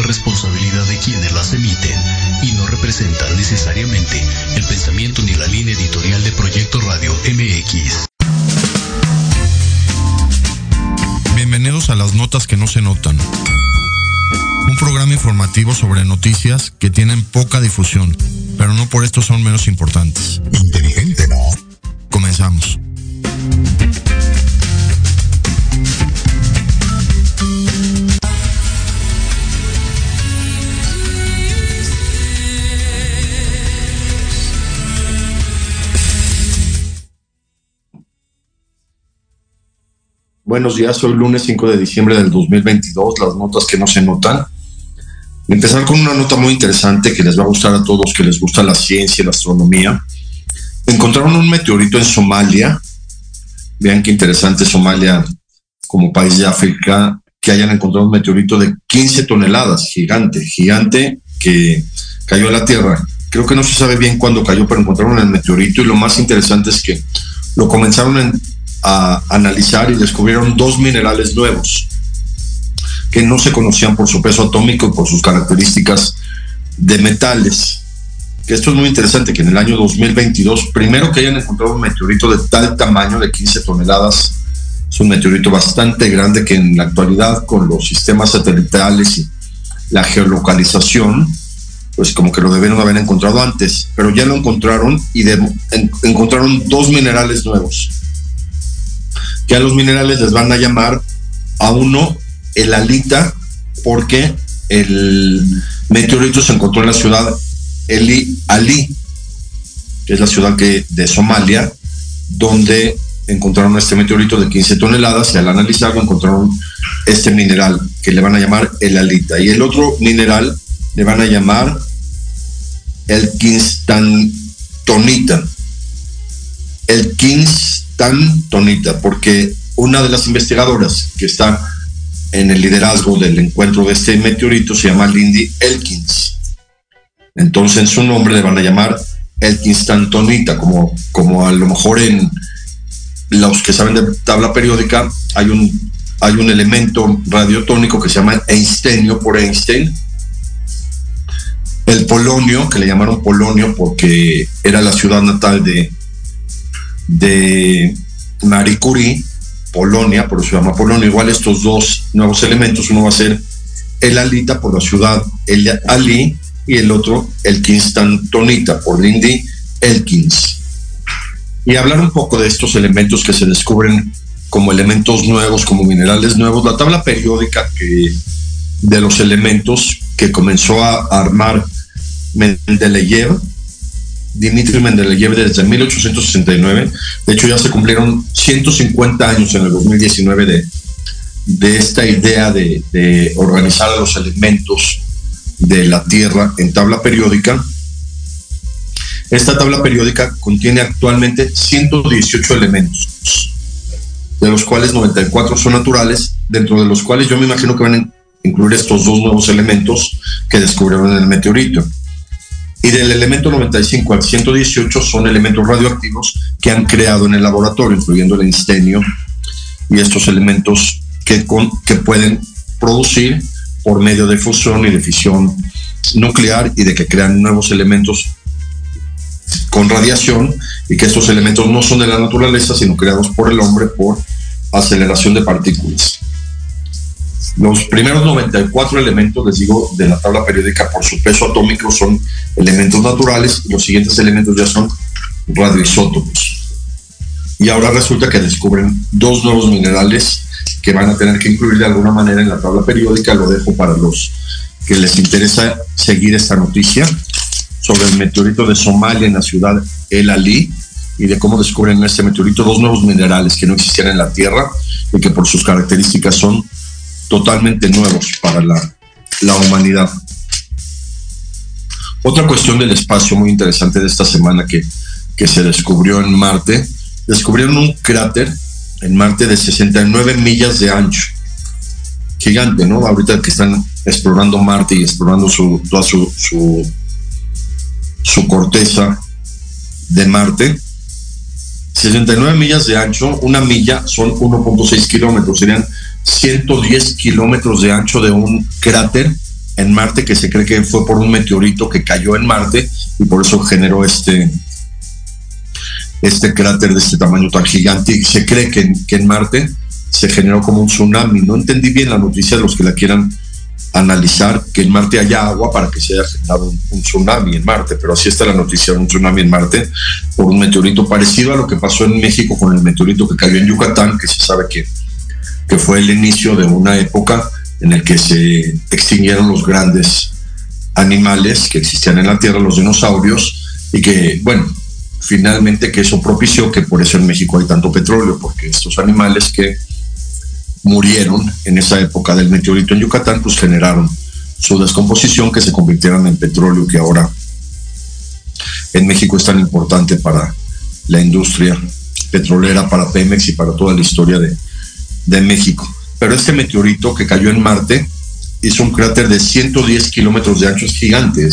exclusiva responsabilidad de quienes las emiten y no representan necesariamente el pensamiento ni la línea editorial de Proyecto Radio MX. Bienvenidos a las notas que no se notan. Un programa informativo sobre noticias que tienen poca difusión, pero no por esto son menos importantes. Inteligente, ¿no? Comenzamos. Buenos días, hoy lunes 5 de diciembre del 2022, las notas que no se notan. Empezar con una nota muy interesante que les va a gustar a todos, que les gusta la ciencia y la astronomía. Encontraron un meteorito en Somalia. Vean qué interesante Somalia como país de África, que hayan encontrado un meteorito de 15 toneladas, gigante, gigante, que cayó a la Tierra. Creo que no se sabe bien cuándo cayó, pero encontraron el meteorito y lo más interesante es que lo comenzaron en, a analizar y descubrieron dos minerales nuevos que no se conocían por su peso atómico y por sus características de metales. Que esto es muy interesante, que en el año 2022, primero que hayan encontrado un meteorito de tal tamaño, de 15 toneladas, es un meteorito bastante grande que en la actualidad con los sistemas satelitales y la geolocalización, pues como que lo debieron haber encontrado antes, pero ya lo encontraron y encontraron dos minerales nuevos que a los minerales les van a llamar a uno el alita porque el meteorito se encontró en la ciudad Eli Ali, que es la ciudad que, de Somalia, donde encontraron este meteorito de 15 toneladas y al analizarlo encontraron este mineral que le van a llamar el alita. Y el otro mineral le van a llamar el quinstantonita. El quins tan tonita, porque una de las investigadoras que está en el liderazgo del encuentro de este meteorito se llama Lindy Elkins. Entonces en su nombre le van a llamar Elkins Tantonita, como, como a lo mejor en los que saben de tabla periódica hay un, hay un elemento radiotónico que se llama Einsteinio por Einstein. El polonio, que le llamaron polonio porque era la ciudad natal de, de Marie Curie, Polonia, por eso se llama Polonia. Igual estos dos nuevos elementos, uno va a ser el alita por la ciudad el Ali y el otro el Tonita por Lindy Elkins. Y hablar un poco de estos elementos que se descubren como elementos nuevos, como minerales nuevos. La tabla periódica que, de los elementos que comenzó a armar Mendeleev Dimitri Mendeleev desde 1869. De hecho, ya se cumplieron 150 años en el 2019 de, de esta idea de, de organizar los elementos de la Tierra en tabla periódica. Esta tabla periódica contiene actualmente 118 elementos, de los cuales 94 son naturales, dentro de los cuales yo me imagino que van a incluir estos dos nuevos elementos que descubrieron en el meteorito y del elemento 95 al 118 son elementos radioactivos que han creado en el laboratorio, incluyendo el instenio y estos elementos que, que pueden producir por medio de fusión y de fisión nuclear y de que crean nuevos elementos con radiación y que estos elementos no son de la naturaleza, sino creados por el hombre por aceleración de partículas. Los primeros 94 elementos, les digo, de la tabla periódica por su peso atómico son elementos naturales los siguientes elementos ya son radioisótopos. Y ahora resulta que descubren dos nuevos minerales que van a tener que incluir de alguna manera en la tabla periódica. Lo dejo para los que les interesa seguir esta noticia sobre el meteorito de Somalia en la ciudad El Ali y de cómo descubren en este meteorito dos nuevos minerales que no existían en la Tierra y que por sus características son totalmente nuevos para la, la humanidad. Otra cuestión del espacio muy interesante de esta semana que, que se descubrió en Marte, descubrieron un cráter en Marte de 69 millas de ancho. Gigante, ¿no? Ahorita que están explorando Marte y explorando su, toda su, su, su corteza de Marte. 69 millas de ancho, una milla son 1.6 kilómetros, serían 110 kilómetros de ancho de un cráter en Marte que se cree que fue por un meteorito que cayó en Marte y por eso generó este, este cráter de este tamaño tan gigante. Y se cree que, que en Marte se generó como un tsunami. No entendí bien la noticia de los que la quieran analizar que en Marte haya agua para que se haya generado un, tsunami en Marte, pero así está la noticia un tsunami en Marte por un meteorito parecido a lo que pasó en México con el meteorito que cayó en Yucatán, que se sabe que, que fue el inicio de una época en el que se extinguieron los grandes animales que existían en la Tierra, los dinosaurios, y que, bueno, finalmente que eso propició que por eso en México hay tanto petróleo, porque estos animales que murieron en esa época del meteorito en Yucatán, pues generaron su descomposición que se convirtieron en petróleo que ahora en México es tan importante para la industria petrolera, para Pemex y para toda la historia de, de México. Pero este meteorito que cayó en Marte hizo un cráter de 110 kilómetros de ancho, es gigante,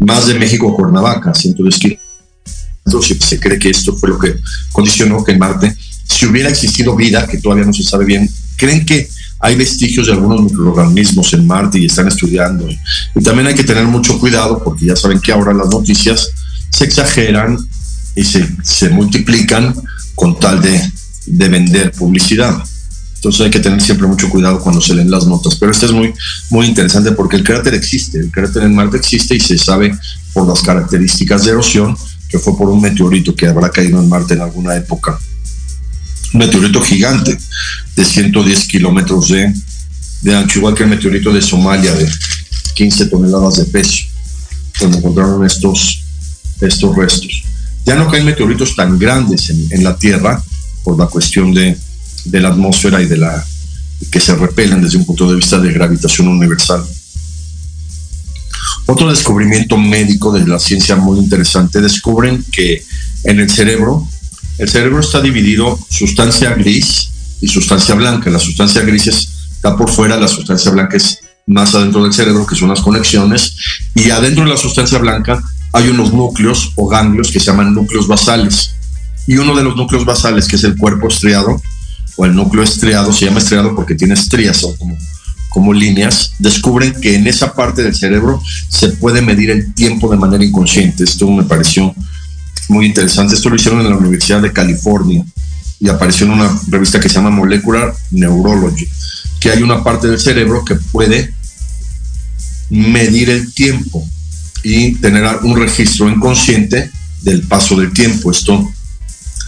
más de México a Cuernavaca, 110 kilómetros. Se cree que esto fue lo que condicionó que en Marte, si hubiera existido vida, que todavía no se sabe bien, creen que hay vestigios de algunos microorganismos en Marte y están estudiando. Y también hay que tener mucho cuidado porque ya saben que ahora las noticias se exageran y se, se multiplican con tal de, de vender publicidad. Entonces hay que tener siempre mucho cuidado cuando se leen las notas. Pero esto es muy, muy interesante porque el cráter existe, el cráter en Marte existe y se sabe por las características de erosión que fue por un meteorito que habrá caído en Marte en alguna época un meteorito gigante de 110 kilómetros de, de ancho, igual que el meteorito de Somalia de 15 toneladas de peso, cuando encontraron estos, estos restos. Ya no caen meteoritos tan grandes en, en la Tierra por la cuestión de, de, la atmósfera y de la que se repelen desde un punto de vista de gravitación universal. Otro descubrimiento médico de la ciencia muy interesante, descubren que en el cerebro el cerebro está dividido sustancia gris y sustancia blanca. La sustancia gris está por fuera, la sustancia blanca es más adentro del cerebro, que son las conexiones, y adentro de la sustancia blanca hay unos núcleos o ganglios que se llaman núcleos basales. Y uno de los núcleos basales, que es el cuerpo estriado, o el núcleo estriado, se llama estriado porque tiene estrías o como, como líneas, descubren que en esa parte del cerebro se puede medir el tiempo de manera inconsciente. Esto me pareció muy interesante. Esto lo hicieron en la Universidad de California y apareció en una revista que se llama Molecular Neurology, que hay una parte del cerebro que puede medir el tiempo y tener un registro inconsciente del paso del tiempo. Esto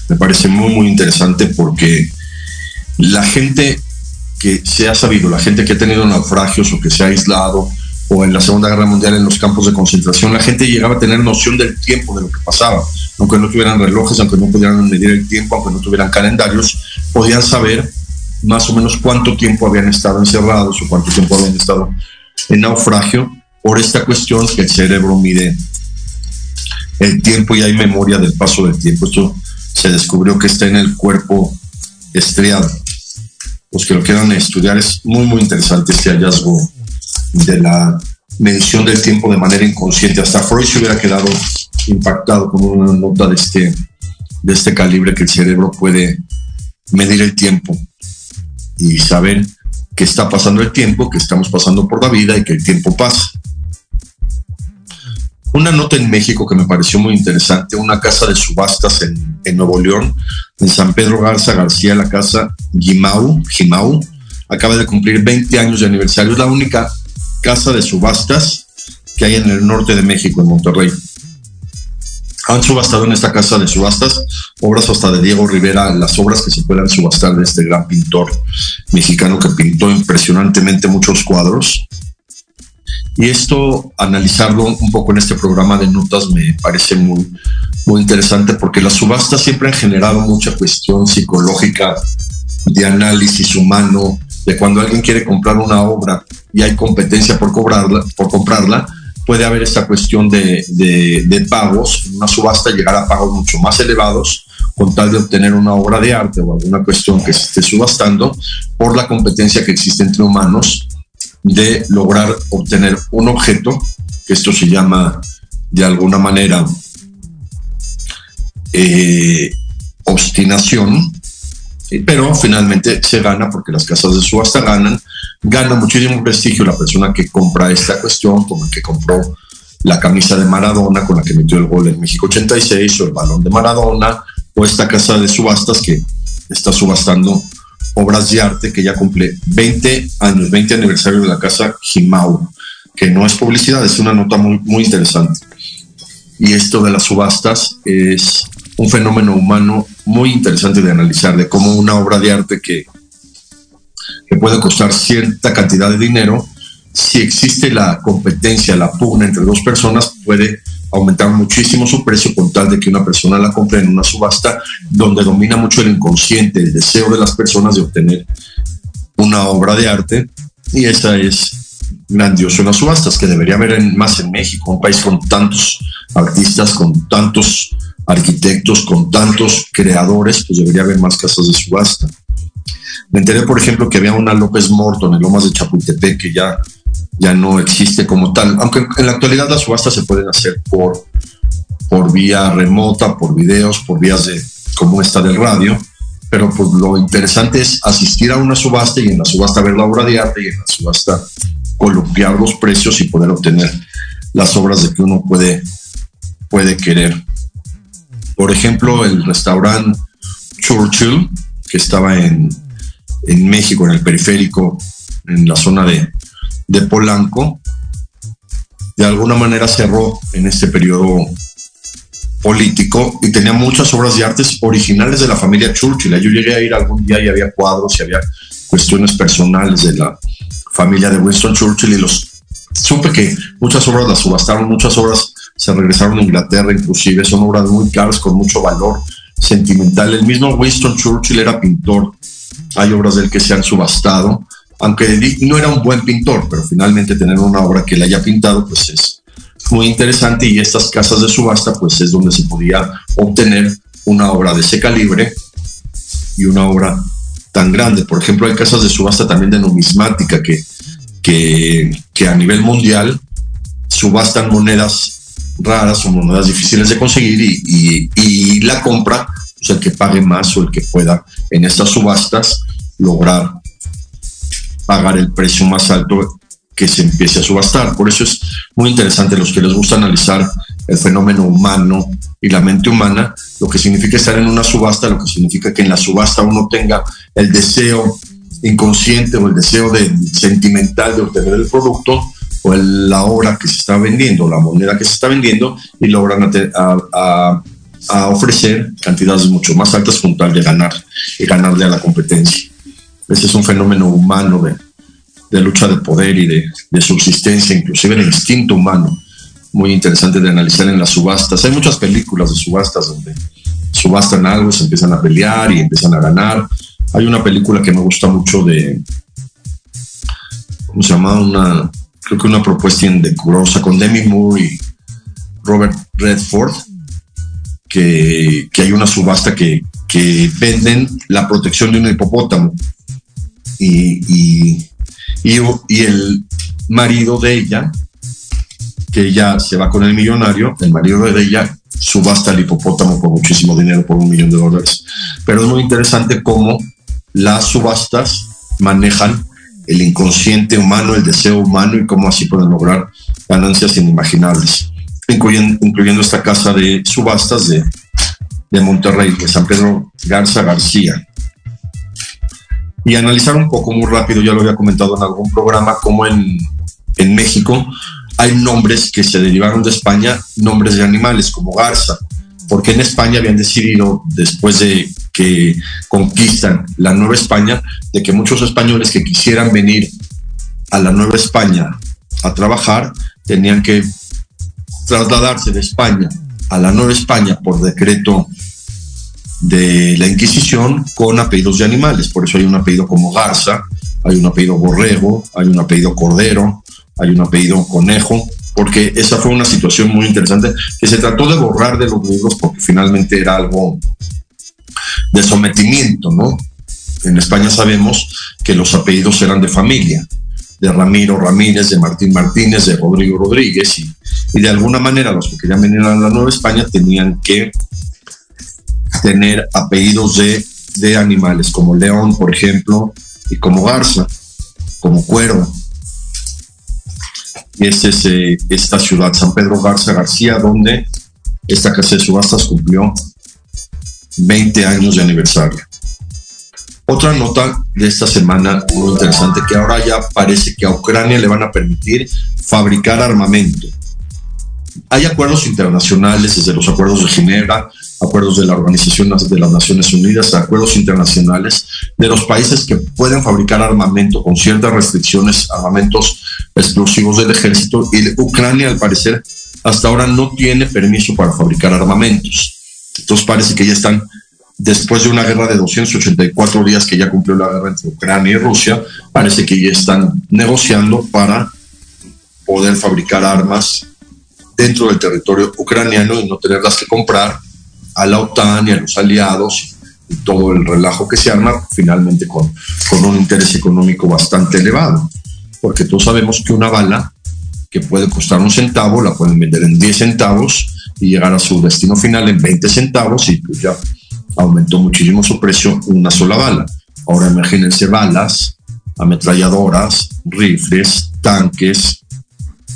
me parece muy, muy interesante porque la gente que se ha sabido, la gente que ha tenido naufragios o que se ha aislado, o en la Segunda Guerra Mundial en los campos de concentración, la gente llegaba a tener noción del tiempo, de lo que pasaba. Aunque no tuvieran relojes, aunque no pudieran medir el tiempo, aunque no tuvieran calendarios, podían saber más o menos cuánto tiempo habían estado encerrados o cuánto tiempo habían estado en naufragio por esta cuestión que el cerebro mide el tiempo y hay memoria del paso del tiempo. Esto se descubrió que está en el cuerpo estriado. Los que lo quieran estudiar es muy, muy interesante este hallazgo de la medición del tiempo de manera inconsciente. Hasta Freud se hubiera quedado impactado con una nota de este, de este calibre que el cerebro puede medir el tiempo y saber que está pasando el tiempo, que estamos pasando por la vida y que el tiempo pasa. Una nota en México que me pareció muy interesante, una casa de subastas en, Nuevo León, en San Pedro Garza García, la casa Gimau, Gimau, acaba de cumplir 20 años de aniversario. Es la única casa de subastas que hay en el norte de México, en Monterrey. Han subastado en esta casa de subastas obras hasta de Diego Rivera, las obras que se puedan subastar de este gran pintor mexicano que pintó impresionantemente muchos cuadros. Y esto, analizarlo un poco en este programa de notas, me parece muy, muy interesante porque las subastas siempre han generado mucha cuestión psicológica de análisis humano, de cuando alguien quiere comprar una obra y hay competencia por cobrarla, por comprarla, puede haber esta cuestión de, de, pagos, una subasta llegar a pagos mucho más elevados con tal de obtener una obra de arte o alguna cuestión que se esté subastando por la competencia que existe entre humanos de lograr obtener un objeto, que esto se llama de alguna manera eh, obstinación, pero finalmente se gana porque las casas de subasta ganan, gana muchísimo prestigio la persona que compra esta cuestión, como el que compró la camisa de Maradona con la que metió el gol en México 86 o el balón de Maradona o esta casa de subastas que está subastando obras de arte que ya cumple 20 años, 20 aniversario de la casa Jimau, que no es publicidad, es una nota muy, muy interesante. Y esto de las subastas es un fenómeno humano muy interesante de analizar, de cómo una obra de arte que, que puede costar cierta cantidad de dinero, si existe la competencia, la pugna entre dos personas, puede aumentar muchísimo su precio con tal de que una persona la compre en una subasta donde domina mucho el inconsciente, el deseo de las personas de obtener una obra de arte y esa es grandioso en las subastas que debería haber más en México, un país con tantos artistas, con tantos arquitectos, con tantos creadores, pues debería haber más casas de subasta. Me enteré, por ejemplo, que había una López Morton en Lomas de Chapultepec que ya ya no existe como tal, aunque en la actualidad las subastas se pueden hacer por, por vía remota, por videos, por vías de, como esta del radio, pero pues lo interesante es asistir a una subasta y en la subasta ver la obra de arte y en la subasta columpiar los precios y poder obtener las obras de que uno puede, puede querer. Por ejemplo, el restaurante Churchill, que estaba en, en México, en el periférico, en la zona de, de Polanco, de alguna manera cerró en este periodo político y tenía muchas obras de artes originales de la familia Churchill. Yo llegué a ir algún día y había cuadros y había cuestiones personales de la familia de Winston Churchill y los supe que muchas obras las subastaron, muchas obras se regresaron a Inglaterra, inclusive son obras muy caras con mucho valor sentimental. El mismo Winston Churchill era pintor, hay obras de él que se han subastado aunque no era un buen pintor, pero finalmente tener una obra que él haya pintado, pues es muy interesante y estas casas de subasta, pues es donde se podía obtener una obra de ese calibre y una obra tan grande. Por ejemplo, hay casas de subasta también de numismática que, que, a nivel mundial subastan monedas raras o monedas difíciles de conseguir y, y la compra, pues el que pague más o el que pueda en estas subastas lograr pagar el precio más alto que se empiece a subastar. Por eso es muy interesante los que les gusta analizar el fenómeno humano y la mente humana, lo que significa estar en una subasta, lo que significa que en la subasta uno tenga el deseo inconsciente o el deseo de, sentimental de obtener el producto o la obra que se está vendiendo, la moneda que se está vendiendo y logran a, a ofrecer cantidades mucho más altas con tal de ganar y ganarle a la competencia. Ese es un fenómeno humano de, lucha de poder y de, subsistencia, inclusive el instinto humano, muy interesante de analizar en las subastas. Hay muchas películas de subastas donde subastan algo, se empiezan a pelear y empiezan a ganar. Hay una película que me gusta mucho de, ¿cómo se llama? Una, creo que una propuesta indecorosa con Demi Moore y Robert Redford, que, hay una subasta que, que venden la protección de un hipopótamo y, y, el marido de ella, que ella se va con el millonario, el marido de ella subasta el hipopótamo por muchísimo dinero, por un millón de dólares. Pero es muy interesante cómo las subastas manejan el inconsciente humano, el deseo humano y cómo así pueden lograr ganancias inimaginables, incluyendo, incluyendo esta casa de subastas de, de Monterrey, de San Pedro Garza García y analizar un poco muy rápido, ya lo había comentado en algún programa, como en, en México hay nombres que se derivaron de España, nombres de animales como garza, porque en España habían decidido, después de que conquistan la Nueva España, de que muchos españoles que quisieran venir a la Nueva España a trabajar tenían que trasladarse de España a la Nueva España por decreto de la Inquisición con apellidos de animales. Por eso hay un apellido como Garza, hay un apellido Borrego, hay un apellido Cordero, hay un apellido Conejo, porque esa fue una situación muy interesante que se trató de borrar de los libros porque finalmente era algo de sometimiento, ¿no? En España sabemos que los apellidos eran de familia, de Ramiro Ramírez, de Martín Martínez, de Rodrigo Rodríguez, y, de alguna manera los que querían venir a la Nueva España tenían que tener apellidos de de animales como león, por ejemplo, y como garza, como cuervo. Y esta es esta ciudad, San Pedro Garza García, donde esta casa de subastas cumplió 20 años de aniversario. Otra nota de esta semana muy interesante, que ahora ya parece que a Ucrania le van a permitir fabricar armamento. Hay acuerdos internacionales, desde los acuerdos de Ginebra, acuerdos de la Organización de las Naciones Unidas, acuerdos internacionales de los países que pueden fabricar armamento con ciertas restricciones, armamentos explosivos del ejército, y Ucrania al parecer hasta ahora no tiene permiso para fabricar armamentos. Entonces parece que ya están, después de una guerra de 284 días que ya cumplió la guerra entre Ucrania y Rusia, parece que ya están negociando para poder fabricar armas dentro del territorio ucraniano y no tenerlas que comprar a la OTAN y a los aliados y todo el relajo que se arma finalmente con, con un interés económico bastante elevado. Porque todos sabemos que una bala que puede costar un centavo la pueden vender en 10 centavos y llegar a su destino final en 20 centavos y pues ya aumentó muchísimo su precio una sola bala. Ahora imagínense balas, ametralladoras, rifles, tanques,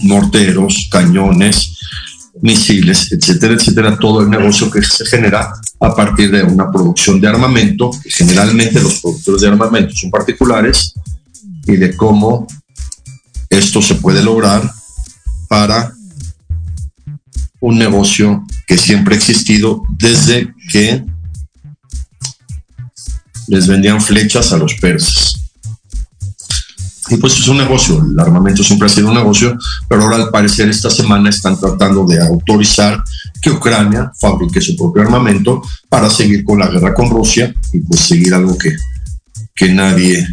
morteros, cañones, misiles, etcétera, etcétera, todo el negocio que se genera a partir de una producción de armamento, que generalmente los productores de armamento son particulares, y de cómo esto se puede lograr para un negocio que siempre ha existido desde que les vendían flechas a los persas. Y pues es un negocio, el armamento siempre ha sido un negocio, pero ahora al parecer esta semana están tratando de autorizar que Ucrania fabrique su propio armamento para seguir con la guerra con Rusia y pues seguir algo que, que nadie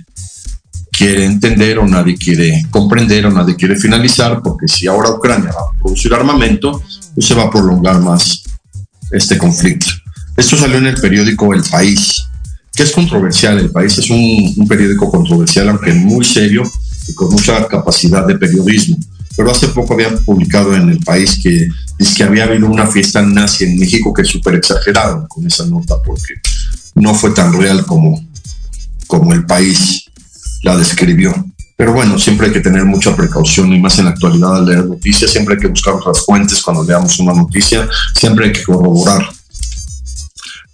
quiere entender o nadie quiere comprender o nadie quiere finalizar, porque si ahora Ucrania va a producir armamento, pues se va a prolongar más este conflicto. Esto salió en el periódico El País que es controversial. El país es un, periódico controversial, aunque muy serio y con mucha capacidad de periodismo. Pero hace poco habían publicado en el país que dice que había habido una fiesta nazi en México que súper exageraron con esa nota porque no fue tan real como, como el país la describió. Pero bueno, siempre hay que tener mucha precaución y más en la actualidad al leer noticias, siempre hay que buscar otras fuentes cuando leamos una noticia, siempre hay que corroborar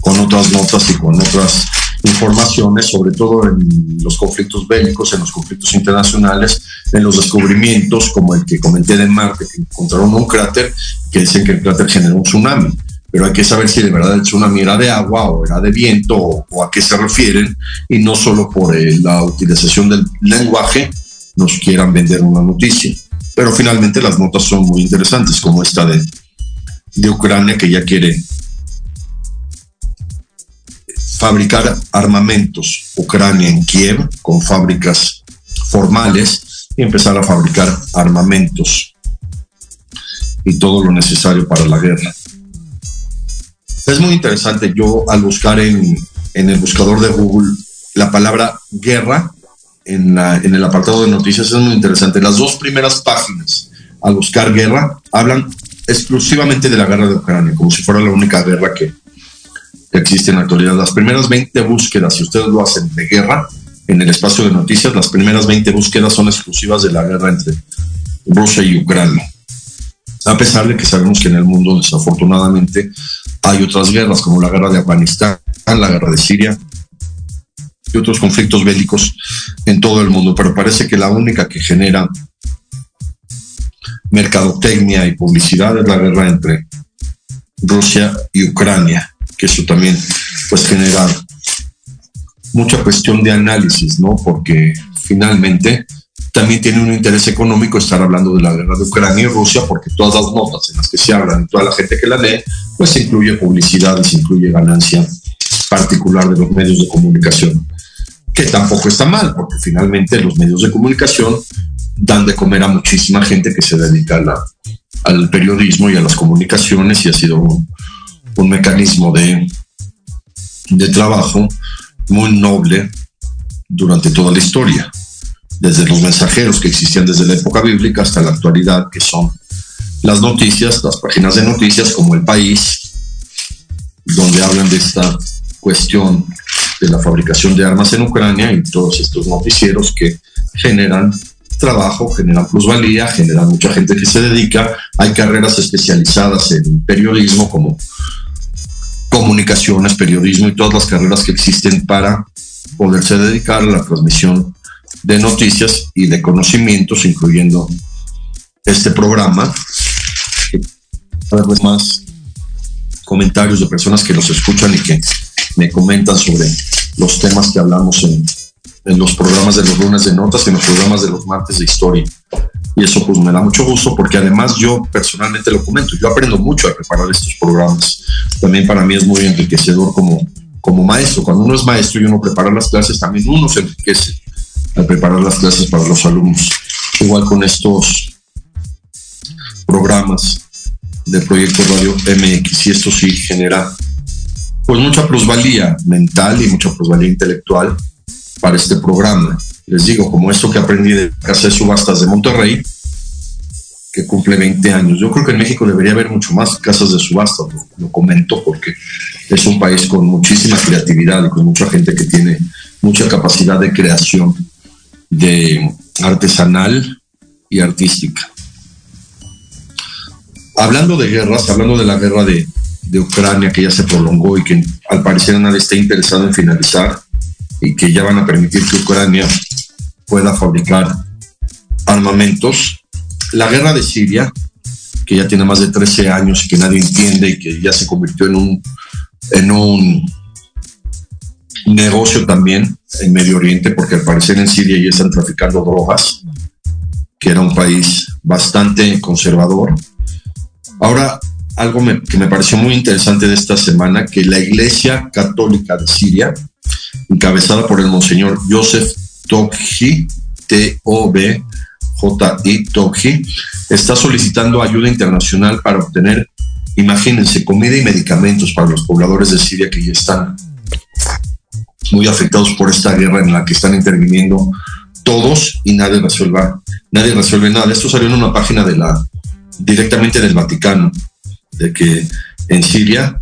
con otras notas y con otras informaciones, sobre todo en los conflictos bélicos, en los conflictos internacionales, en los descubrimientos, como el que comenté de Marte, que encontraron un cráter, que dicen que el cráter generó un tsunami. Pero hay que saber si de verdad el tsunami era de agua o era de viento o, a qué se refieren, y no solo por eh, la utilización del lenguaje nos quieran vender una noticia. Pero finalmente las notas son muy interesantes, como esta de, de Ucrania, que ya quiere fabricar armamentos Ucrania en Kiev con fábricas formales y empezar a fabricar armamentos y todo lo necesario para la guerra. Es muy interesante, yo al buscar en, el buscador de Google la palabra guerra en, en el apartado de noticias es muy interesante. Las dos primeras páginas al buscar guerra hablan exclusivamente de la guerra de Ucrania, como si fuera la única guerra que existe en la actualidad. Las primeras 20 búsquedas, si ustedes lo hacen de guerra, en el espacio de noticias, las primeras 20 búsquedas son exclusivas de la guerra entre Rusia y Ucrania. A pesar de que sabemos que en el mundo, desafortunadamente, hay otras guerras, como la guerra de Afganistán, la guerra de Siria y otros conflictos bélicos en todo el mundo, pero parece que la única que genera mercadotecnia y publicidad es la guerra entre Rusia y Ucrania que eso también pues genera mucha cuestión de análisis, ¿no? Porque finalmente también tiene un interés económico estar hablando de la guerra de Ucrania y Rusia, porque todas las notas en las que se hablan, toda la gente que la lee, pues incluye publicidad y se incluye ganancia particular de los medios de comunicación, que tampoco está mal, porque finalmente los medios de comunicación dan de comer a muchísima gente que se dedica al periodismo y a las comunicaciones y ha sido un mecanismo de, de trabajo muy noble durante toda la historia, desde los mensajeros que existían desde la época bíblica hasta la actualidad, que son las noticias, las páginas de noticias como El País, donde hablan de esta cuestión de la fabricación de armas en Ucrania y todos estos noticieros que generan trabajo, generan plusvalía, generan mucha gente que se dedica. Hay carreras especializadas en periodismo como comunicaciones, periodismo y todas las carreras que existen para poderse dedicar a la transmisión de noticias y de conocimientos, incluyendo este programa. Más comentarios de personas que nos escuchan y que me comentan sobre los temas que hablamos en, en los programas de los lunes de notas y en los programas de los martes de historia. Y eso pues me da mucho gusto porque además yo personalmente lo comento, yo aprendo mucho a preparar estos programas. También para mí es muy enriquecedor como, como maestro. Cuando uno es maestro y uno prepara las clases, también uno se enriquece al preparar las clases para los alumnos. Igual con estos programas del proyecto Radio MX y esto sí genera pues mucha plusvalía mental y mucha plusvalía intelectual para este programa. Les digo, como esto que aprendí de Casa de Subastas de Monterrey, que cumple 20 años. Yo creo que en México debería haber mucho más casas de subastas, lo, comento porque es un país con muchísima creatividad y con mucha gente que tiene mucha capacidad de creación de artesanal y artística. Hablando de guerras, hablando de la guerra de, de Ucrania que ya se prolongó y que al parecer nadie está interesado en finalizar, y que ya van a permitir que Ucrania pueda fabricar armamentos. La guerra de Siria, que ya tiene más de 13 años y que nadie entiende y que ya se convirtió en un, en un negocio también en Medio Oriente, porque al parecer en Siria ya están traficando drogas, que era un país bastante conservador. Ahora, algo que me pareció muy interesante de esta semana, que la Iglesia Católica de Siria encabezada por el monseñor Joseph Toghi, T-O-B-J-I, está solicitando ayuda internacional para obtener, imagínense, comida y medicamentos para los pobladores de Siria que ya están muy afectados por esta guerra en la que están interviniendo todos y nadie resuelva, nadie resuelve nada. Esto salió en una página de la directamente del Vaticano, de que en Siria,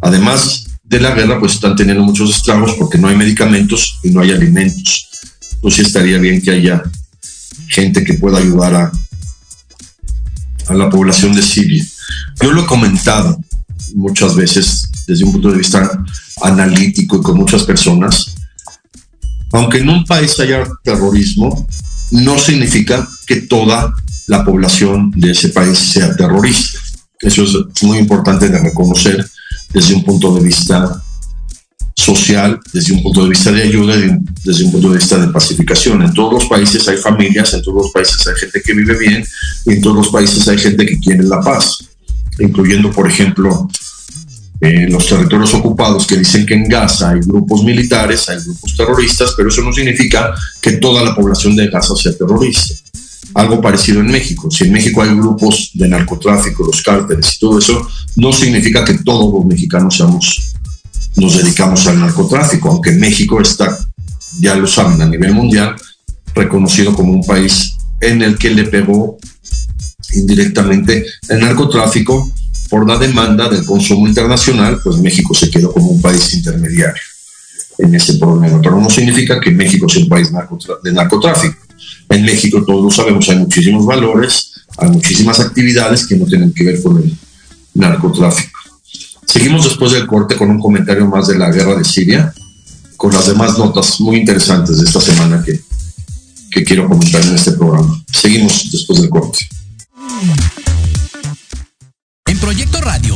además de la guerra, pues están teniendo muchos estragos porque no hay medicamentos y no hay alimentos. Entonces estaría bien que haya gente que pueda ayudar a, a la población de Siria. Yo lo he comentado muchas veces desde un punto de vista analítico y con muchas personas. Aunque en un país haya terrorismo, no significa que toda la población de ese país sea terrorista. Eso es muy importante de reconocer desde un punto de vista social, desde un punto de vista de ayuda, desde un punto de vista de pacificación. En todos los países hay familias, en todos los países hay gente que vive bien y en todos los países hay gente que quiere la paz, incluyendo, por ejemplo, en los territorios ocupados que dicen que en Gaza hay grupos militares, hay grupos terroristas, pero eso no significa que toda la población de Gaza sea terrorista algo parecido en México. Si en México hay grupos de narcotráfico, los cárteles y todo eso, no significa que todos los mexicanos seamos, nos dedicamos al narcotráfico, aunque México está, ya lo saben, a nivel mundial, reconocido como un país en el que le pegó indirectamente el narcotráfico por la demanda del consumo internacional, pues México se quedó como un país intermediario en ese problema. Pero no significa que México sea un país de narcotráfico. En México, todos lo sabemos, hay muchísimos valores, hay muchísimas actividades que no tienen que ver con el narcotráfico. Seguimos después del corte con un comentario más de la guerra de Siria, con las demás notas muy interesantes de esta semana que, que quiero comentar en este programa. Seguimos después del corte. En Proyecto Radio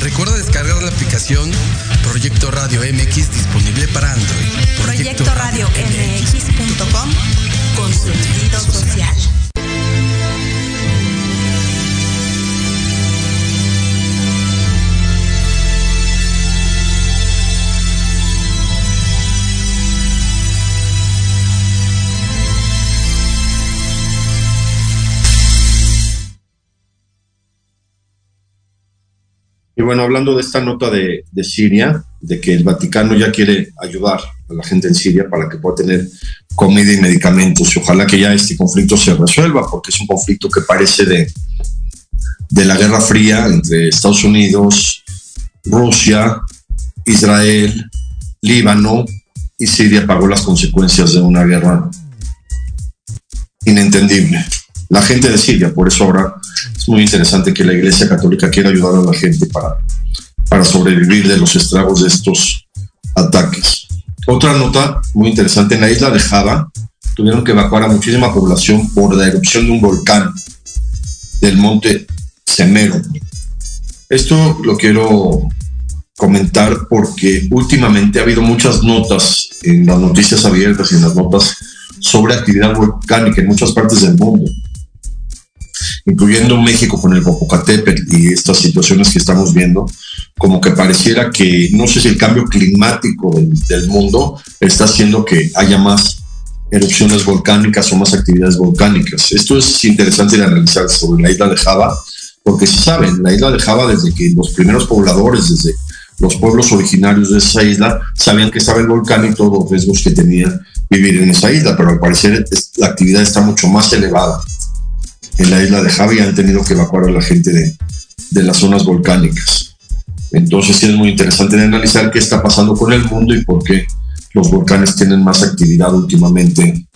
Recuerda descargar la aplicación Proyecto Radio MX disponible para Android. Proyecto, Radio MX.com con sentido social. Y bueno, hablando de esta nota de, Siria, de que el Vaticano ya quiere ayudar a la gente en Siria para que pueda tener comida y medicamentos. Y ojalá que ya este conflicto se resuelva, porque es un conflicto que parece de, de la Guerra Fría entre Estados Unidos, Rusia, Israel, Líbano y Siria pagó las consecuencias de una guerra inentendible. La gente de Siria, por eso ahora es muy interesante que la Iglesia Católica quiera ayudar a la gente para, para sobrevivir de los estragos de estos ataques. Otra nota muy interesante, en la isla de Java tuvieron que evacuar a muchísima población por la erupción de un volcán del monte Semero. Esto lo quiero comentar porque últimamente ha habido muchas notas en las noticias abiertas y en las notas sobre actividad volcánica en muchas partes del mundo incluyendo México con el Popocatépetl y estas situaciones que estamos viendo, como que pareciera que, no sé si el cambio climático del, mundo está haciendo que haya más erupciones volcánicas o más actividades volcánicas. Esto es interesante de analizar sobre la isla de Java, porque si saben, la isla de Java, desde que los primeros pobladores, desde los pueblos originarios de esa isla, sabían que estaba el volcán y todos los riesgos que tenía vivir en esa isla, pero al parecer la actividad está mucho más elevada en la isla de Java y han tenido que evacuar a la gente de, de las zonas volcánicas. Entonces sí es muy interesante de analizar qué está pasando con el mundo y por qué los volcanes tienen más actividad últimamente,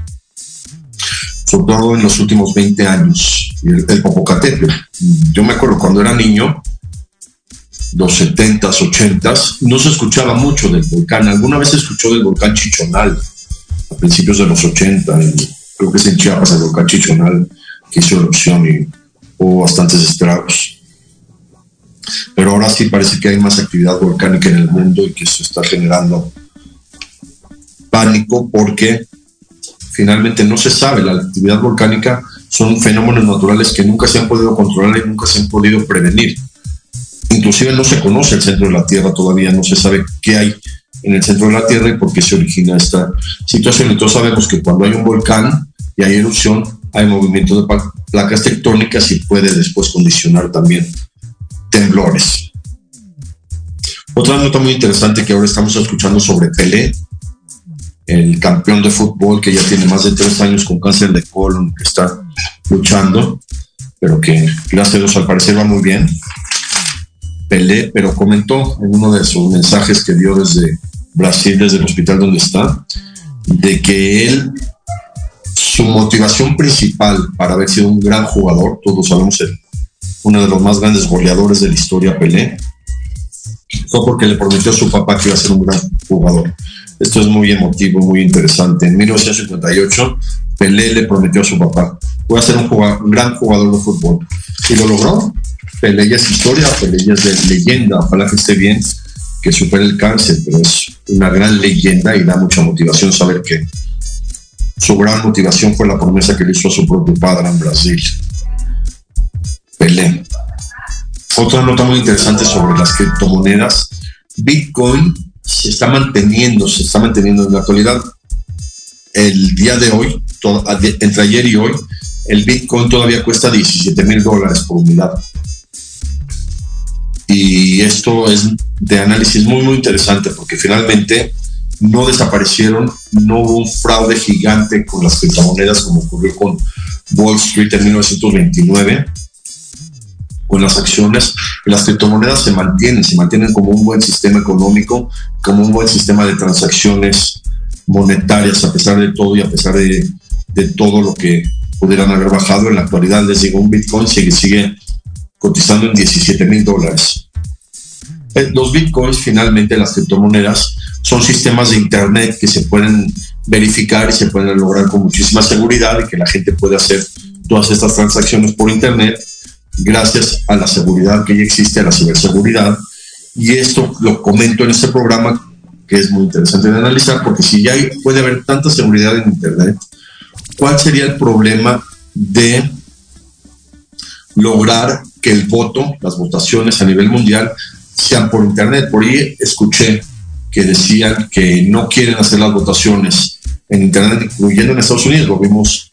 sobre todo en los últimos 20 años. El, el Popocatépetl, yo me acuerdo cuando era niño, los 70s, 80s, no se escuchaba mucho del volcán. Alguna vez se escuchó del volcán Chichonal, a principios de los 80, creo que es en Chiapas el volcán Chichonal, que hizo erupción y hubo bastantes estragos. Pero ahora sí parece que hay más actividad volcánica en el mundo y que eso está generando pánico porque finalmente no se sabe, la actividad volcánica son fenómenos naturales que nunca se han podido controlar y nunca se han podido prevenir. Inclusive no se conoce el centro de la Tierra todavía, no se sabe qué hay en el centro de la Tierra y por qué se origina esta situación. Entonces sabemos que cuando hay un volcán y hay erupción, hay movimiento de placas tectónicas y puede después condicionar también temblores. Otra nota muy interesante que ahora estamos escuchando sobre Pelé, el campeón de fútbol que ya tiene más de tres años con cáncer de colon, que está luchando, pero que gracias a Dios al parecer va muy bien. Pelé, pero comentó en uno de sus mensajes que dio desde Brasil, desde el hospital donde está, de que él, su motivación principal para haber sido un gran jugador, todos sabemos, uno de los más grandes goleadores de la historia, Pelé, fue porque le prometió a su papá que iba a ser un gran jugador. Esto es muy emotivo, muy interesante. En 1958, Pelé le prometió a su papá, voy a ser un, un gran jugador de fútbol. Y lo logró. Pelé ya es historia, Pelé ya es de leyenda, ojalá que esté bien, que supere el cáncer, pero es una gran leyenda y da mucha motivación saber que su gran motivación fue la promesa que le hizo a su propio padre en Brasil. Pelé. Otra nota muy interesante sobre las criptomonedas. Bitcoin se está manteniendo, se está manteniendo en la actualidad. El día de hoy, entre ayer y hoy, el Bitcoin todavía cuesta 17 mil dólares por unidad. Y esto es de análisis muy, muy interesante porque finalmente no desaparecieron, no hubo un fraude gigante con las criptomonedas como ocurrió con Wall Street en 1929 con las acciones, las criptomonedas se mantienen, se mantienen como un buen sistema económico, como un buen sistema de transacciones monetarias, a pesar de todo y a pesar de, todo lo que pudieran haber bajado. En la actualidad, les digo, un Bitcoin sigue, sigue cotizando en 17 mil dólares. Eh, los Bitcoins, finalmente, las criptomonedas, son sistemas de Internet que se pueden verificar y se pueden lograr con muchísima seguridad y que la gente puede hacer todas estas transacciones por Internet gracias a la seguridad que ya existe, a la ciberseguridad. Y esto lo comento en este programa que es muy interesante de analizar, porque si ya puede haber tanta seguridad en Internet, ¿cuál sería el problema de lograr que el voto, las votaciones a nivel mundial, sean por Internet? Por ahí escuché que decían que no quieren hacer las votaciones en Internet, incluyendo en Estados Unidos, lo vimos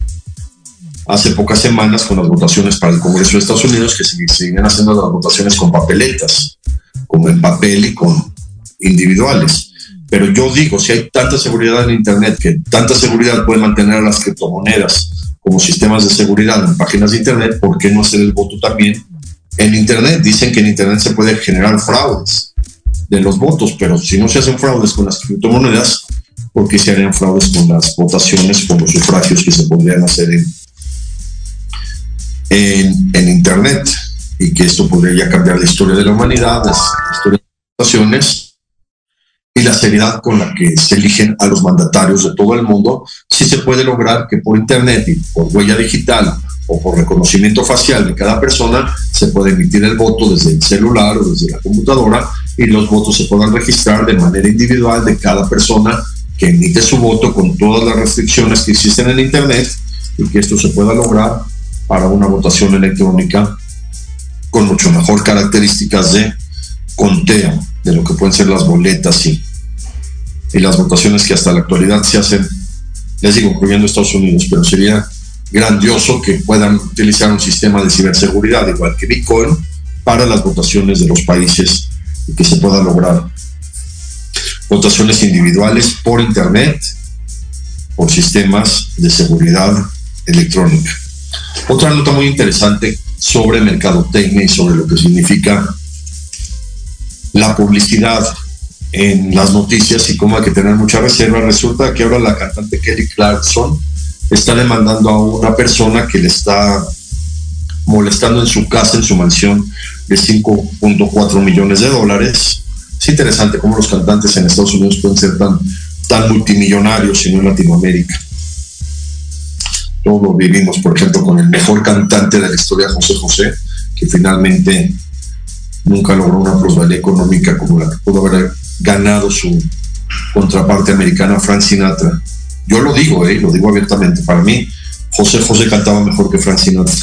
hace pocas semanas con las votaciones para el Congreso de Estados Unidos, que se siguen haciendo las votaciones con papeletas, como en papel y con individuales. Pero yo digo, si hay tanta seguridad en Internet, que tanta seguridad puede mantener las criptomonedas como sistemas de seguridad en páginas de Internet, ¿por qué no hacer el voto también en Internet? Dicen que en Internet se puede generar fraudes de los votos, pero si no se hacen fraudes con las criptomonedas, ¿por qué se harían fraudes con las votaciones, con los sufragios que se podrían hacer en en, Internet y que esto podría cambiar la historia de la humanidad, la historia de las naciones y la seriedad con la que se eligen a los mandatarios de todo el mundo, si se puede lograr que por Internet y por huella digital o por reconocimiento facial de cada persona se puede emitir el voto desde el celular o desde la computadora y los votos se puedan registrar de manera individual de cada persona que emite su voto con todas las restricciones que existen en Internet y que esto se pueda lograr para una votación electrónica con mucho mejor características de conteo de lo que pueden ser las boletas y, y las votaciones que hasta la actualidad se hacen, les digo, incluyendo Estados Unidos, pero sería grandioso que puedan utilizar un sistema de ciberseguridad igual que Bitcoin para las votaciones de los países y que se pueda lograr votaciones individuales por Internet, por sistemas de seguridad electrónica. Otra nota muy interesante sobre mercadotecnia y sobre lo que significa la publicidad en las noticias y cómo hay que tener mucha reserva. Resulta que ahora la cantante Kelly Clarkson está demandando a una persona que le está molestando en su casa, en su mansión, de 5.4 millones de dólares. Es interesante cómo los cantantes en Estados Unidos pueden ser tan, tan multimillonarios y no en Latinoamérica lo vivimos, por ejemplo, con el mejor cantante de la historia, José José, que finalmente nunca logró una plusvalía económica como la que pudo haber ganado su contraparte americana, Frank Sinatra. Yo lo digo, eh, lo digo abiertamente. Para mí, José José cantaba mejor que Frank Sinatra.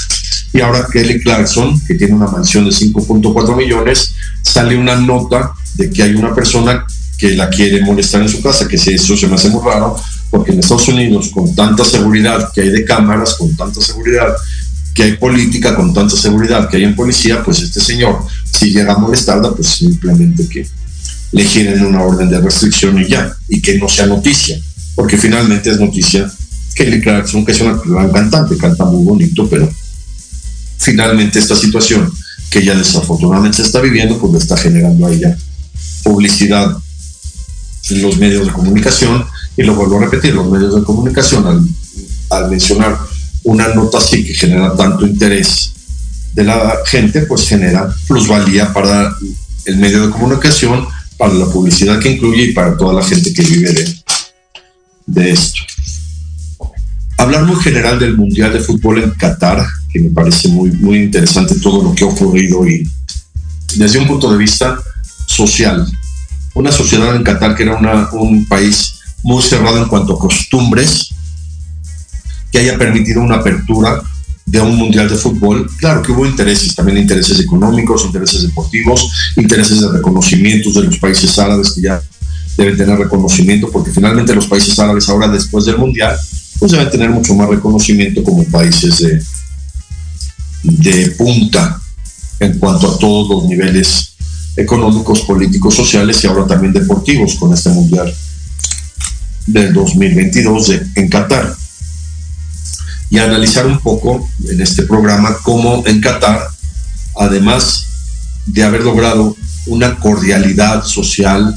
Y ahora Kelly Clarkson, que tiene una mansión de 5.4 millones, sale una nota de que hay una persona que la quiere molestar en su casa, que si eso se me hace muy raro, porque en Estados Unidos, con tanta seguridad que hay de cámaras, con tanta seguridad que hay política, con tanta seguridad que hay en policía, pues este señor, si llega a molestarla, pues simplemente que le giren una orden de restricción y ya, y que no sea noticia, porque finalmente es noticia Kelly Clarkson, que es una gran cantante, canta muy bonito, pero finalmente esta situación que ella desafortunadamente está viviendo, pues le está generando a ella publicidad en los medios de comunicación, y lo vuelvo a repetir, los medios de comunicación al, al mencionar una nota así que genera tanto interés de la gente, pues genera plusvalía para el medio de comunicación, para la publicidad que incluye y para toda la gente que vive de, de esto. Hablar muy general del Mundial de Fútbol en Qatar, que me parece muy, muy interesante todo lo que ha ocurrido y desde un punto de vista social. Una sociedad en Qatar que era un país muy cerrado en cuanto a costumbres, que haya permitido una apertura de un mundial de fútbol. Claro que hubo intereses, también intereses económicos, intereses deportivos, intereses de reconocimientos de los países árabes que ya deben tener reconocimiento, porque finalmente los países árabes ahora después del mundial, pues deben tener mucho más reconocimiento como países de, de punta en cuanto a todos los niveles económicos, políticos, sociales y ahora también deportivos con este mundial del 2022 de, en Qatar y analizar un poco en este programa cómo en Qatar, además de haber logrado una cordialidad social,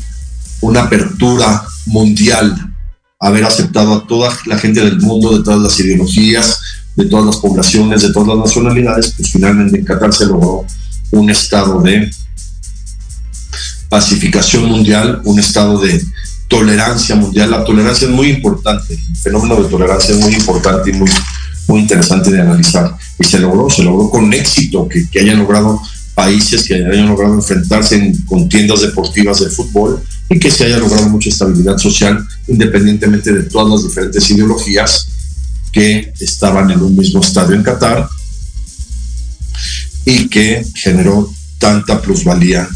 una apertura mundial, haber aceptado a toda la gente del mundo, de todas las ideologías, de todas las poblaciones, de todas las nacionalidades, pues finalmente en Qatar se logró un estado de pacificación mundial, un estado de tolerancia mundial. La tolerancia es muy importante, el fenómeno de tolerancia es muy importante y muy, muy interesante de analizar. Y se logró, se logró con éxito que, que hayan logrado países que hayan logrado enfrentarse en contiendas deportivas de fútbol y que se haya logrado mucha estabilidad social independientemente de todas las diferentes ideologías que estaban en un mismo estadio en Qatar y que generó tanta plusvalía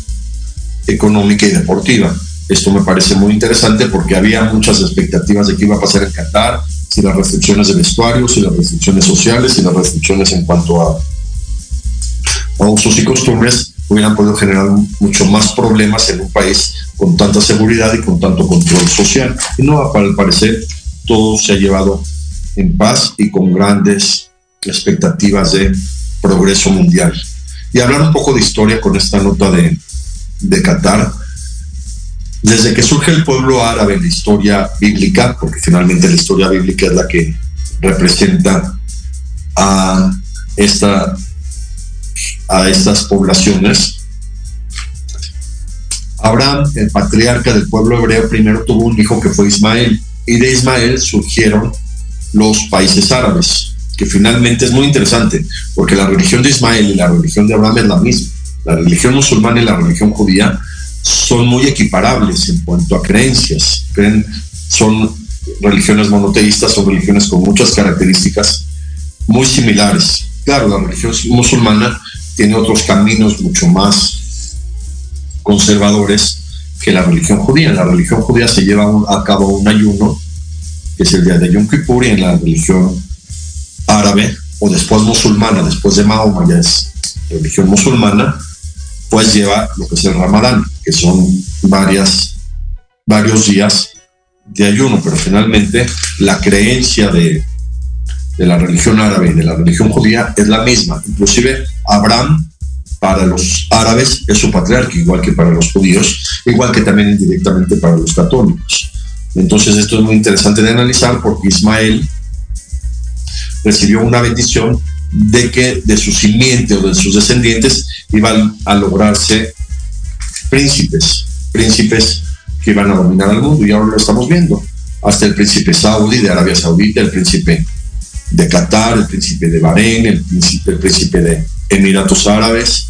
económica y deportiva. Esto me parece muy interesante porque había muchas expectativas de qué iba a pasar en Qatar, si las restricciones de vestuario, si las restricciones sociales, si las restricciones en cuanto a, a usos y costumbres hubieran podido generar mucho más problemas en un país con tanta seguridad y con tanto control social. Y no, el parecer, todo se ha llevado en paz y con grandes expectativas de progreso mundial. Y hablar un poco de historia con esta nota de, de Qatar. Desde que surge el pueblo árabe en la historia bíblica, porque finalmente la historia bíblica es la que representa a, esta, a estas poblaciones, Abraham, el patriarca del pueblo hebreo, primero tuvo un hijo que fue Ismael, y de Ismael surgieron los países árabes, que finalmente es muy interesante, porque la religión de Ismael y la religión de Abraham es la misma. La religión musulmana y la religión judía son muy equiparables en cuanto a creencias. Creen, son religiones monoteístas, son religiones con muchas características muy similares. Claro, la religión musulmana tiene otros caminos mucho más conservadores que la religión judía. En la religión judía se lleva a cabo un ayuno, que es el día de Yom Kippur, y en la religión árabe, o después musulmana, después de Mahoma, ya es religión musulmana, pues lleva lo que es el Ramadán, que son varias, varios días de ayuno, pero finalmente la creencia de, de la religión árabe y de la religión judía es la misma. Inclusive Abraham para los árabes es su patriarca, igual que para los judíos, igual que también indirectamente para los católicos. Entonces esto es muy interesante de analizar porque Ismael recibió una bendición de que de su simiente o de sus descendientes iban a lograrse príncipes, príncipes que iban a dominar al mundo y ahora lo estamos viendo. Hasta el príncipe saudí de Arabia Saudita, el príncipe de Qatar, el príncipe de Bahrein, el príncipe, el príncipe de Emiratos Árabes,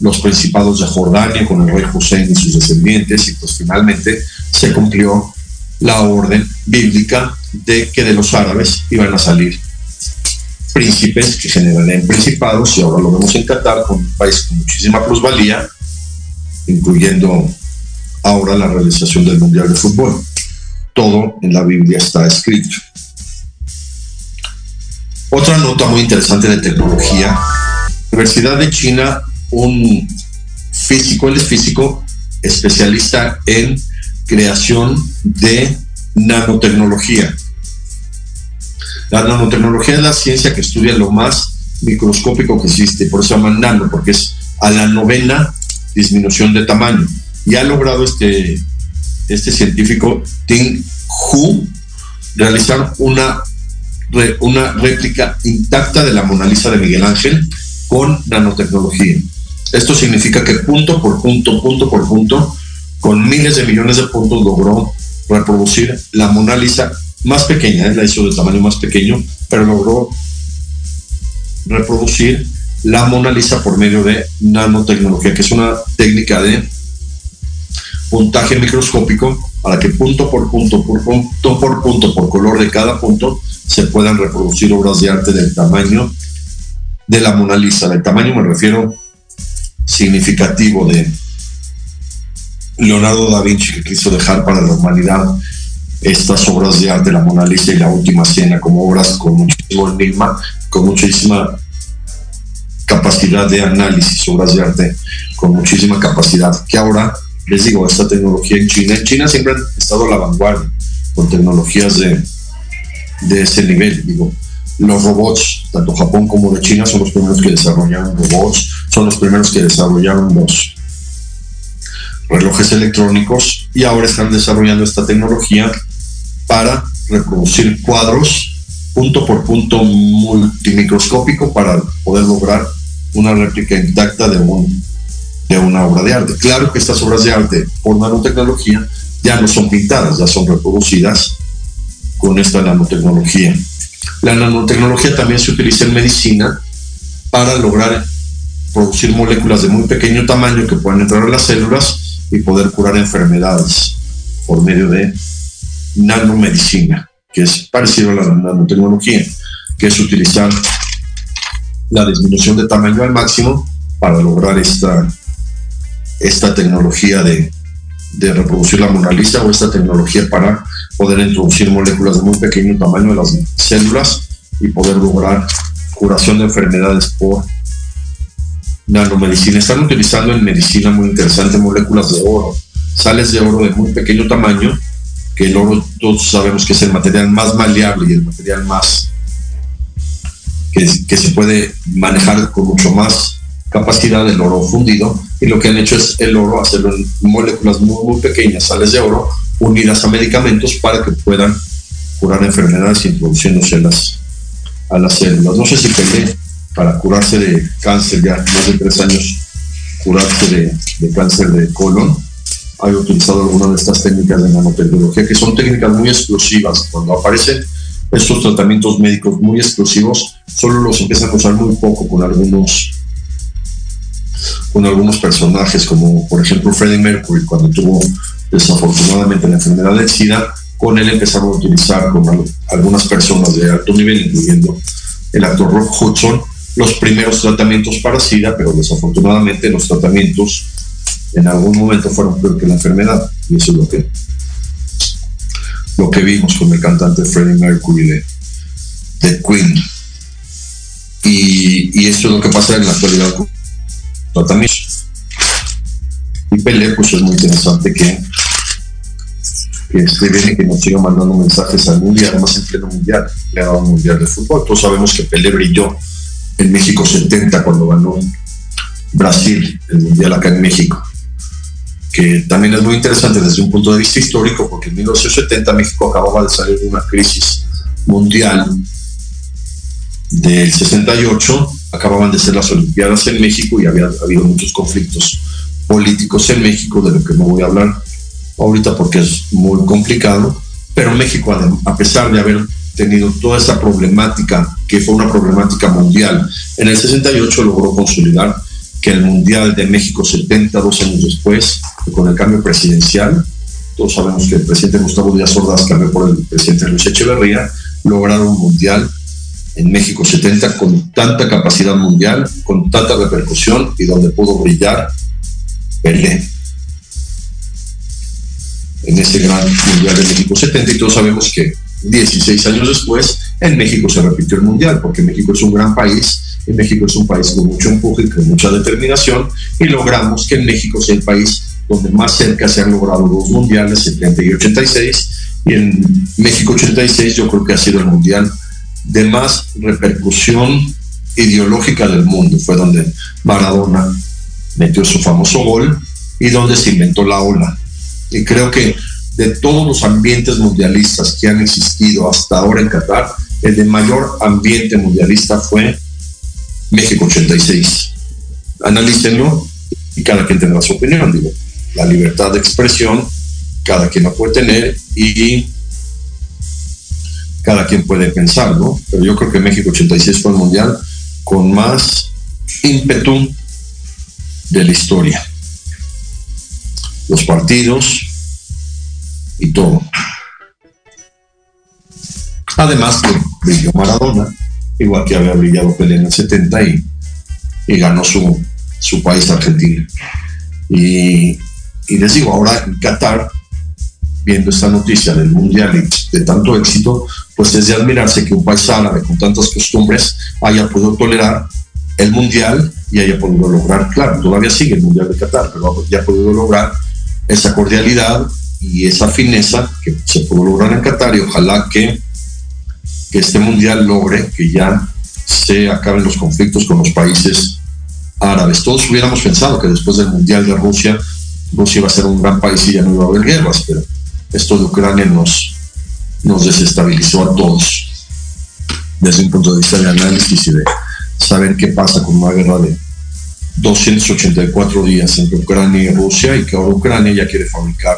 los principados de Jordania con el rey Hussein y sus descendientes y pues finalmente se cumplió la orden bíblica de que de los árabes iban a salir príncipes que generarían principados y ahora lo vemos en Qatar con un país con muchísima plusvalía, incluyendo ahora la realización del Mundial de Fútbol. Todo en la Biblia está escrito. Otra nota muy interesante de tecnología. Universidad de China, un físico, él es físico, especialista en creación de nanotecnología. La nanotecnología es la ciencia que estudia lo más microscópico que existe, por eso se nano, porque es a la novena disminución de tamaño. Y ha logrado este, este científico Ting Hu realizar una, una réplica intacta de la Mona Lisa de Miguel Ángel con nanotecnología. Esto significa que punto por punto, punto por punto, con miles de millones de puntos logró reproducir la Mona Lisa más pequeña, ¿eh? la hizo de tamaño más pequeño, pero logró reproducir la Mona Lisa por medio de nanotecnología, que es una técnica de puntaje microscópico para que punto por punto, por punto por punto, por color de cada punto, se puedan reproducir obras de arte del tamaño de la Mona Lisa. Del tamaño me refiero significativo de Leonardo da Vinci que quiso dejar para la humanidad estas obras de arte, la Mona Lisa y la Última Cena, como obras con muchísimo enigma, con muchísima capacidad de análisis, obras de arte con muchísima capacidad, que ahora les digo, esta tecnología en China, en China siempre han estado a la vanguardia con tecnologías de, de ese nivel, digo, los robots, tanto Japón como de China, son los primeros que desarrollaron robots, son los primeros que desarrollaron los relojes electrónicos y ahora están desarrollando esta tecnología para reproducir cuadros punto por punto multimicroscópico para poder lograr una réplica intacta de, un, de una obra de arte. Claro que estas obras de arte por nanotecnología ya no son pintadas, ya son reproducidas con esta nanotecnología. La nanotecnología también se utiliza en medicina para lograr producir moléculas de muy pequeño tamaño que puedan entrar a las células y poder curar enfermedades por medio de nanomedicina, que es parecido a la nanotecnología, que es utilizar la disminución de tamaño al máximo para lograr esta, esta tecnología de, de reproducir la Mona o esta tecnología para poder introducir moléculas de muy pequeño tamaño en las células y poder lograr curación de enfermedades por nanomedicina. Están utilizando en medicina muy interesante moléculas de oro, sales de oro de muy pequeño tamaño, que el oro todos sabemos que es el material más maleable y el material más que, que se puede manejar con mucho más capacidad del oro fundido y lo que han hecho es el oro hacerlo en moléculas muy, muy pequeñas, sales de oro unidas a medicamentos para que puedan curar enfermedades introduciéndose las, a las células. No sé si Pelé, para curarse de cáncer ya más de tres años, curarse de, de cáncer de colon, haya utilizado alguna de estas técnicas de nanotecnología, que son técnicas muy explosivas. Cuando aparecen estos tratamientos médicos muy explosivos, solo los empiezan a usar muy poco con algunos con algunos personajes, como por ejemplo Freddie Mercury, cuando tuvo desafortunadamente la enfermedad del SIDA, con él empezaron a utilizar con algunas personas de alto nivel, incluyendo el actor Rock Hudson, los primeros tratamientos para SIDA, pero desafortunadamente los tratamientos en algún momento fueron peor que la enfermedad, y eso es lo que, lo que vimos con el cantante Freddie Mercury de, de Queen. Y, y, eso es lo que pasa en la actualidad tratamientos. Y Pelé, pues es muy interesante que que esté bien y que nos siga mandando mensajes al mundial, además en pleno mundial, un mundial de fútbol. Todos sabemos que Pelé brilló en México 70 cuando ganó Brasil el mundial acá en México, que también es muy interesante desde un punto de vista histórico, porque en 1970 México acababa de salir de una crisis mundial del 68, acababan de ser las Olimpiadas en México y había habido muchos conflictos políticos en México, de lo que no voy a hablar ahorita porque es muy complicado, pero México, a pesar de haber tenido toda esa problemática, que fue una problemática mundial, en el 68 logró consolidar que el Mundial de México 72 años después, con el cambio presidencial, todos sabemos que el presidente Gustavo Díaz Ordaz cambió por el presidente Luis Echeverría, lograron un Mundial en México 70 con tanta capacidad mundial, con tanta repercusión y donde pudo brillar Pelé en ese gran Mundial de México 70 y todos sabemos que 16 años después en México se repitió el Mundial porque México es un gran país y México es un país con mucho empuje con mucha determinación y logramos que en México sea el país donde más cerca se han logrado dos mundiales, el 30 y 86, y en México 86 yo creo que ha sido el mundial de más repercusión ideológica del mundo. Fue donde Maradona metió su famoso gol y donde se inventó la ola. Y creo que de todos los ambientes mundialistas que han existido hasta ahora en Qatar, el de mayor ambiente mundialista fue México 86. Analícenlo y cada quien tendrá su opinión. Digo, la libertad de expresión, cada quien la puede tener y cada quien puede pensar, ¿no? Pero yo creo que México 86 fue el mundial con más ímpetu de la historia. Los partidos y todo. Además brilló Maradona, igual que había brillado Pelé en el 70 y, y ganó su, su país Argentina. Y, y les digo, ahora en Qatar, viendo esta noticia del Mundial y de tanto éxito, pues es de admirarse que un país árabe con tantas costumbres haya podido tolerar el Mundial y haya podido lograr, claro, todavía sigue el Mundial de Qatar, pero ya ha podido lograr esa cordialidad y esa fineza que se pudo lograr en Qatar y ojalá que, que este Mundial logre que ya se acaben los conflictos con los países árabes. Todos hubiéramos pensado que después del Mundial de Rusia, Rusia iba a ser un gran país y ya no iba a haber guerras, pero esto de Ucrania nos, nos desestabilizó a todos desde un punto de vista de análisis y de saber qué pasa con una guerra de 284 días entre Ucrania y Rusia y que ahora Ucrania ya quiere fabricar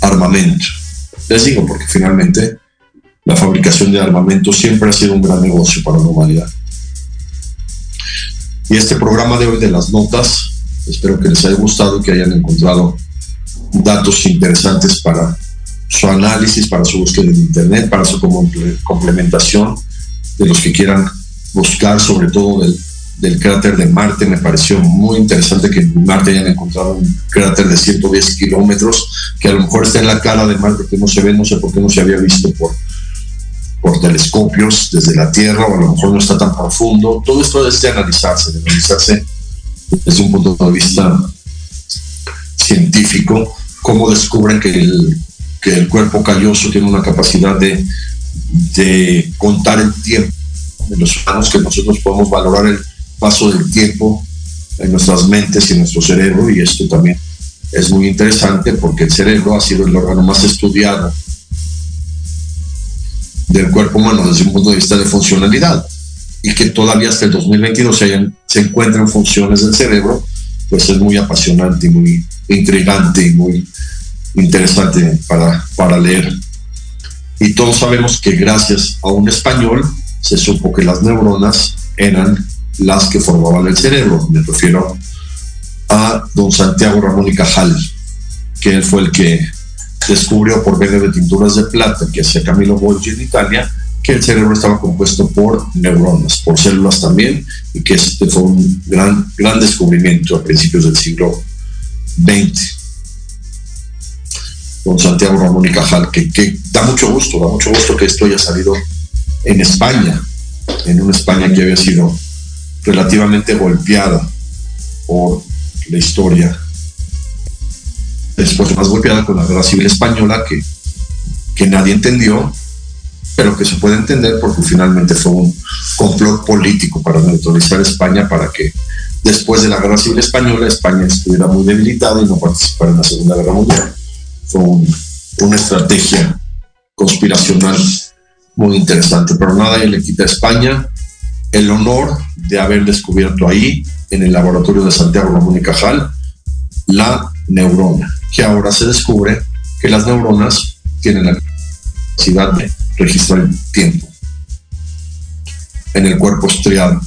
armamento. Les digo porque finalmente la fabricación de armamento siempre ha sido un gran negocio para la humanidad. Y este programa de hoy de las notas, espero que les haya gustado y que hayan encontrado datos interesantes para su análisis, para su búsqueda en Internet, para su complementación de los que quieran buscar, sobre todo del, del cráter de Marte. Me pareció muy interesante que en Marte hayan encontrado un cráter de 110 kilómetros, que a lo mejor está en la cara de Marte, que no se ve, no sé por qué no se había visto por, por telescopios desde la Tierra, o a lo mejor no está tan profundo. Todo esto es de analizarse, analizarse desde un punto de vista científico, cómo descubren que el, que el cuerpo calloso tiene una capacidad de, de contar el tiempo de los humanos, que nosotros podemos valorar el paso del tiempo en nuestras mentes y en nuestro cerebro, y esto también es muy interesante porque el cerebro ha sido el órgano más estudiado del cuerpo humano desde un punto de vista de funcionalidad y que todavía hasta el 2022 se, encuentran funciones del cerebro, pues es muy apasionante y muy intrigante y muy interesante para, para leer. Y todos sabemos que gracias a un español se supo que las neuronas eran las que formaban el cerebro. Me refiero a don Santiago Ramón y Cajal, que él fue el que descubrió por medio de tinturas de plata que hacía Camilo Bolgi en Italia que el cerebro estaba compuesto por neuronas, por células también, y que este fue un gran, gran descubrimiento a principios del siglo XX. Don Santiago Ramón y Cajal, que, que da mucho gusto, da mucho gusto que esto haya salido en España, en una España que había sido relativamente golpeada por la historia. Después más golpeada con la guerra civil española que, que nadie entendió, pero que se puede entender porque finalmente fue un complot político para neutralizar España para que después de la guerra civil española España estuviera muy debilitada y no participara en la Segunda Guerra Mundial. Fue una estrategia conspiracional muy interesante, pero nada le quita a España el honor de haber descubierto ahí, en el laboratorio de Santiago Ramón y Cajal, la neurona, que ahora se descubre que las neuronas tienen la capacidad de registrar el tiempo en el cuerpo estriado.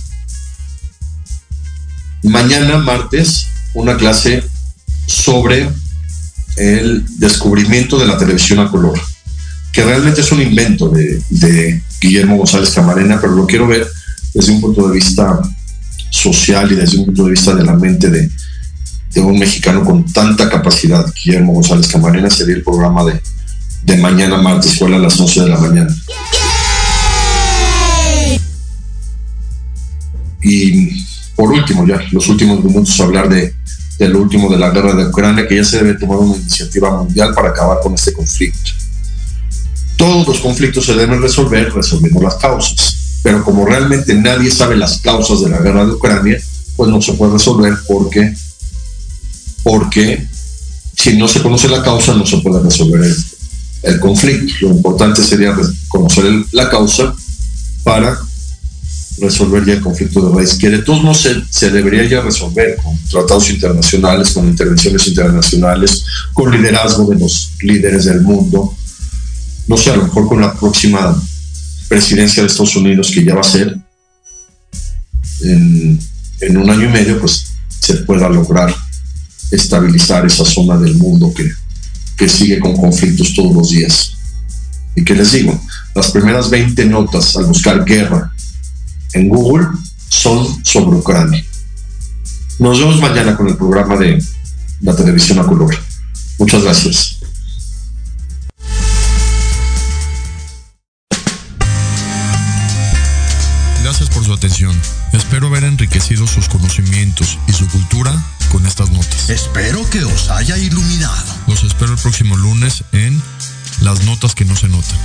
Mañana, martes, una clase sobre el descubrimiento de la televisión a color que realmente es un invento de, Guillermo González Camarena, pero lo quiero ver desde un punto de vista social y desde un punto de vista de la mente de, un mexicano con tanta capacidad, Guillermo González Camarena, sería el programa de, de mañana martes, escuela a las 11 de la mañana. Y por último, ya los últimos minutos, hablar de, de lo último de la guerra de Ucrania, que ya se debe tomar una iniciativa mundial para acabar con este conflicto. Todos los conflictos se deben resolver resolviendo las causas, pero como realmente nadie sabe las causas de la guerra de Ucrania, pues no se puede resolver porque, porque si no se conoce la causa no se puede resolver el, conflicto. Lo importante sería conocer la causa para resolver ya el conflicto de raíz, que de todos modos se, debería ya resolver con tratados internacionales, con intervenciones internacionales, con liderazgo de los líderes del mundo. No sé, a lo mejor con la próxima presidencia de Estados Unidos, que ya va a ser en un año y medio, pues se pueda lograr estabilizar esa zona del mundo que, que sigue con conflictos todos los días. Y que les digo, las primeras 20 notas al buscar guerra en Google son sobre Ucrania. Nos vemos mañana con el programa de la televisión a color. Muchas gracias. Gracias por su atención. Espero haber enriquecido sus conocimientos y su cultura con estas notas. Espero que os haya iluminado. Los espero el próximo lunes en Las Notas que no se notan.